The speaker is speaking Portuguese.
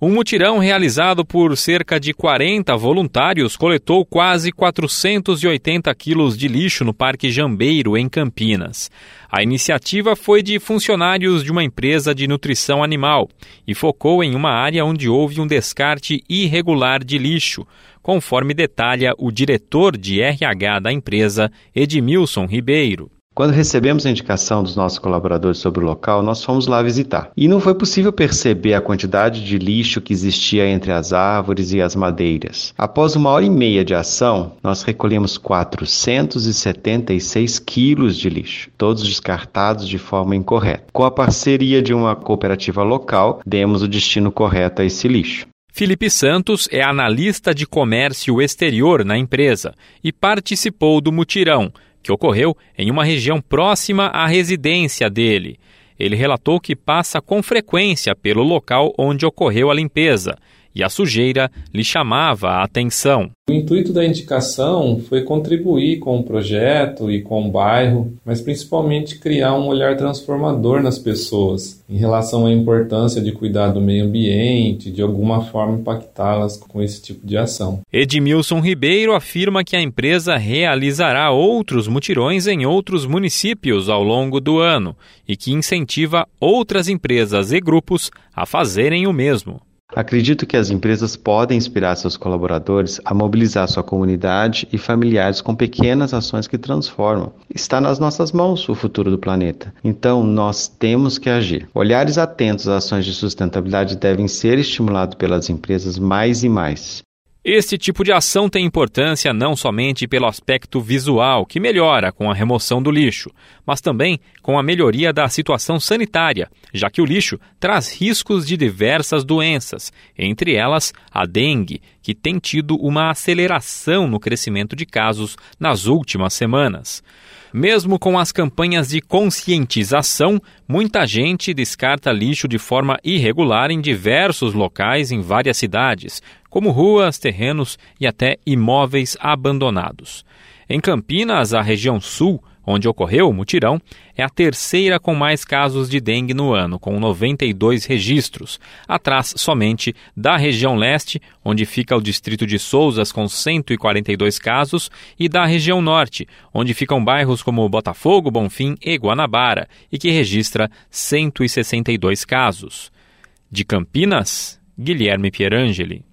Um mutirão realizado por cerca de 40 voluntários coletou quase 480 quilos de lixo no Parque Jambeiro, em Campinas. A iniciativa foi de funcionários de uma empresa de nutrição animal e focou em uma área onde houve um descarte irregular de lixo, conforme detalha o diretor de RH da empresa, Edmilson Ribeiro. Quando recebemos a indicação dos nossos colaboradores sobre o local, nós fomos lá visitar. E não foi possível perceber a quantidade de lixo que existia entre as árvores e as madeiras. Após uma hora e meia de ação, nós recolhemos 476 quilos de lixo, todos descartados de forma incorreta. Com a parceria de uma cooperativa local, demos o destino correto a esse lixo. Felipe Santos é analista de comércio exterior na empresa e participou do mutirão que ocorreu em uma região próxima à residência dele. Ele relatou que passa com frequência pelo local onde ocorreu a limpeza e a sujeira lhe chamava a atenção. O intuito da indicação foi contribuir com o projeto e com o bairro, mas principalmente criar um olhar transformador nas pessoas em relação à importância de cuidar do meio ambiente, de alguma forma impactá-las com esse tipo de ação. Edmilson Ribeiro afirma que a empresa realizará outros mutirões em outros municípios ao longo do ano e que incentiva outras empresas e grupos a fazerem o mesmo. Acredito que as empresas podem inspirar seus colaboradores a mobilizar sua comunidade e familiares com pequenas ações que transformam. Está nas nossas mãos o futuro do planeta. Então, nós temos que agir. Olhares atentos às ações de sustentabilidade devem ser estimulados pelas empresas mais e mais. Este tipo de ação tem importância não somente pelo aspecto visual, que melhora com a remoção do lixo, mas também com a melhoria da situação sanitária, já que o lixo traz riscos de diversas doenças, entre elas a dengue, que tem tido uma aceleração no crescimento de casos nas últimas semanas. Mesmo com as campanhas de conscientização, muita gente descarta lixo de forma irregular em diversos locais em várias cidades, como ruas, terrenos e até imóveis abandonados. Em Campinas, a região sul, onde ocorreu o mutirão, é a terceira com mais casos de dengue no ano, com 92 registros, atrás somente da região leste, onde fica o distrito de Souzas, com 142 casos, e da região norte, onde ficam bairros como Botafogo, Bonfim e Guanabara, e que registra 162 casos. De Campinas, Guilherme Pierangeli.